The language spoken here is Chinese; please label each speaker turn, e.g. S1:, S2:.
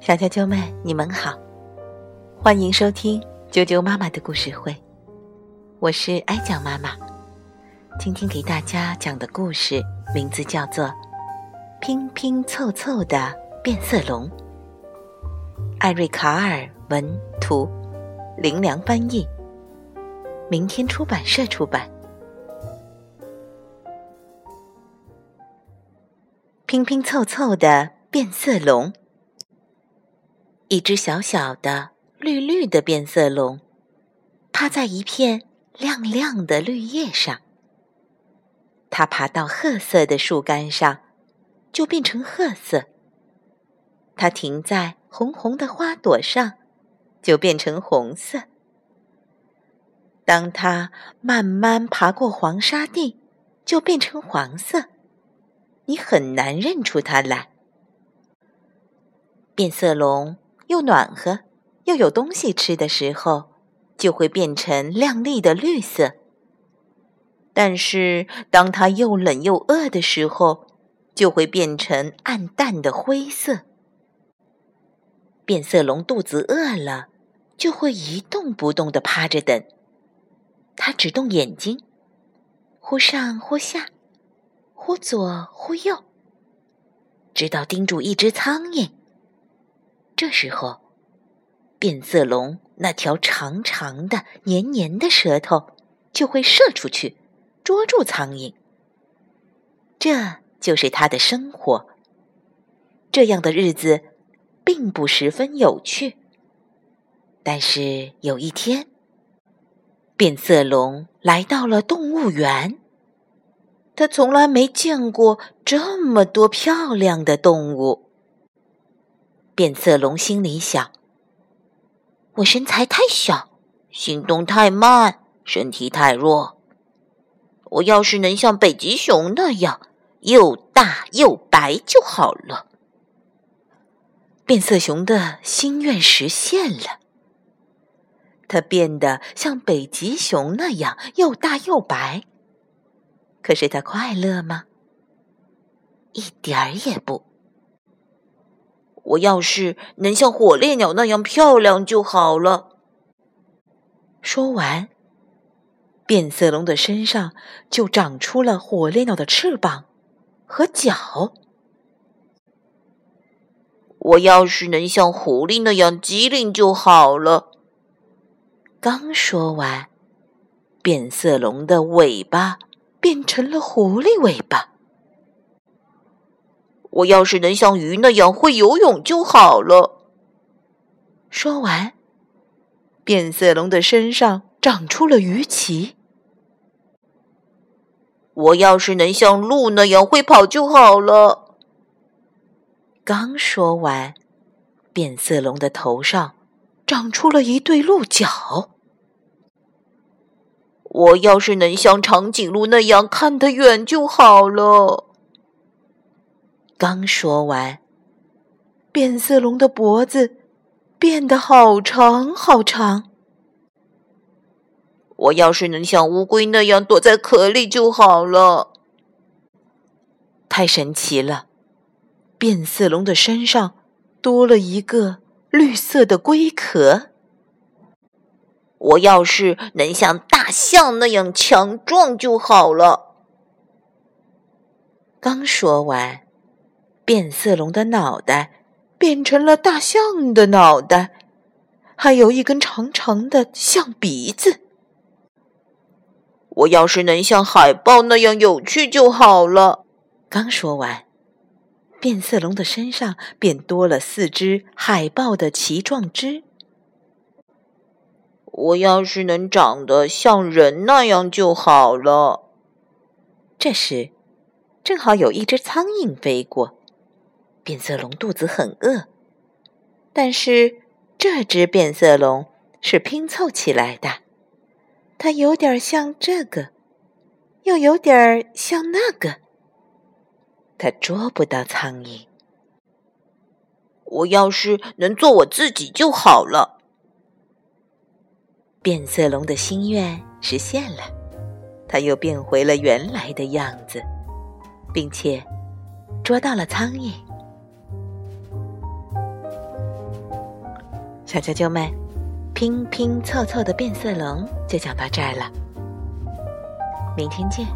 S1: 小啾啾们，你们好，欢迎收听啾啾妈妈的故事会，我是哀讲妈妈。今天给大家讲的故事名字叫做《拼拼凑凑的变色龙》，艾瑞卡尔文图，林良翻译，明天出版社出版。拼拼凑凑的变色龙。一只小小的、绿绿的变色龙，趴在一片亮亮的绿叶上。它爬到褐色的树干上，就变成褐色。它停在红红的花朵上，就变成红色。当它慢慢爬过黄沙地，就变成黄色。你很难认出它来。变色龙。又暖和又有东西吃的时候，就会变成亮丽的绿色。但是，当它又冷又饿的时候，就会变成暗淡的灰色。变色龙肚子饿了，就会一动不动地趴着等。它只动眼睛，忽上忽下，忽左忽右，直到盯住一只苍蝇。这时候，变色龙那条长长的、黏黏的舌头就会射出去，捉住苍蝇。这就是它的生活。这样的日子并不十分有趣。但是有一天，变色龙来到了动物园。他从来没见过这么多漂亮的动物。变色龙心里想：“我身材太小，行动太慢，身体太弱。我要是能像北极熊那样又大又白就好了。”变色熊的心愿实现了，它变得像北极熊那样又大又白。可是它快乐吗？一点儿也不。我要是能像火烈鸟那样漂亮就好了。说完，变色龙的身上就长出了火烈鸟的翅膀和脚。我要是能像狐狸那样机灵就好了。刚说完，变色龙的尾巴变成了狐狸尾巴。我要是能像鱼那样会游泳就好了。说完，变色龙的身上长出了鱼鳍。我要是能像鹿那样会跑就好了。刚说完，变色龙的头上长出了一对鹿角。我要是能像长颈鹿那样看得远就好了。刚说完，变色龙的脖子变得好长好长。我要是能像乌龟那样躲在壳里就好了。太神奇了！变色龙的身上多了一个绿色的龟壳。我要是能像大象那样强壮就好了。刚说完。变色龙的脑袋变成了大象的脑袋，还有一根长长的象鼻子。我要是能像海豹那样有趣就好了。刚说完，变色龙的身上便多了四只海豹的鳍状肢。我要是能长得像人那样就好了。这时，正好有一只苍蝇飞过。变色龙肚子很饿，但是这只变色龙是拼凑起来的，它有点像这个，又有点像那个，它捉不到苍蝇。我要是能做我自己就好了。变色龙的心愿实现了，它又变回了原来的样子，并且捉到了苍蝇。小啾啾们，拼拼凑凑的变色龙就讲到这儿了，明天见。